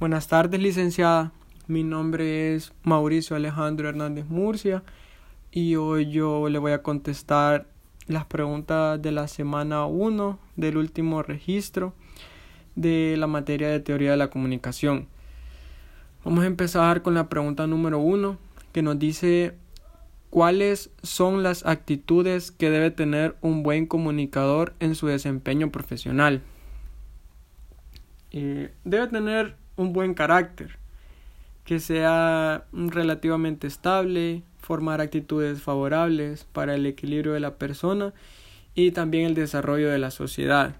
Buenas tardes, licenciada. Mi nombre es Mauricio Alejandro Hernández Murcia y hoy yo le voy a contestar las preguntas de la semana 1 del último registro de la materia de teoría de la comunicación. Vamos a empezar con la pregunta número 1 que nos dice cuáles son las actitudes que debe tener un buen comunicador en su desempeño profesional. Eh, debe tener un buen carácter, que sea relativamente estable, formar actitudes favorables para el equilibrio de la persona y también el desarrollo de la sociedad.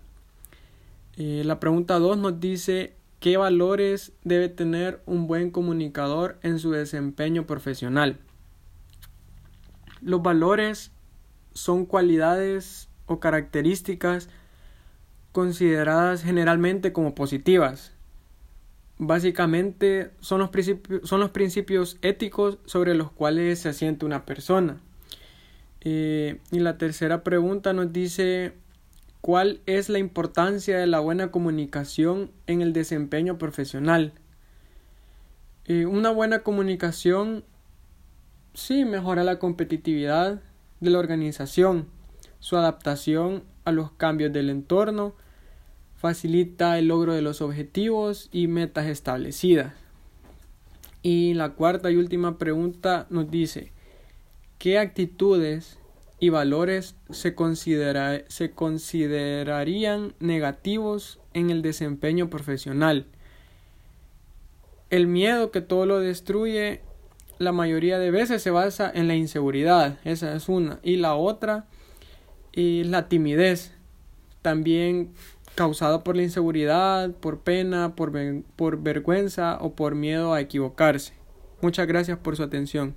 Eh, la pregunta 2 nos dice qué valores debe tener un buen comunicador en su desempeño profesional. Los valores son cualidades o características consideradas generalmente como positivas, básicamente son los, principios, son los principios éticos sobre los cuales se asienta una persona. Eh, y la tercera pregunta nos dice cuál es la importancia de la buena comunicación en el desempeño profesional. Eh, una buena comunicación sí mejora la competitividad de la organización, su adaptación a los cambios del entorno, facilita el logro de los objetivos y metas establecidas. Y la cuarta y última pregunta nos dice, ¿qué actitudes y valores se, se considerarían negativos en el desempeño profesional? El miedo que todo lo destruye la mayoría de veces se basa en la inseguridad, esa es una. Y la otra, y la timidez. También causado por la inseguridad, por pena, por, por vergüenza o por miedo a equivocarse. Muchas gracias por su atención.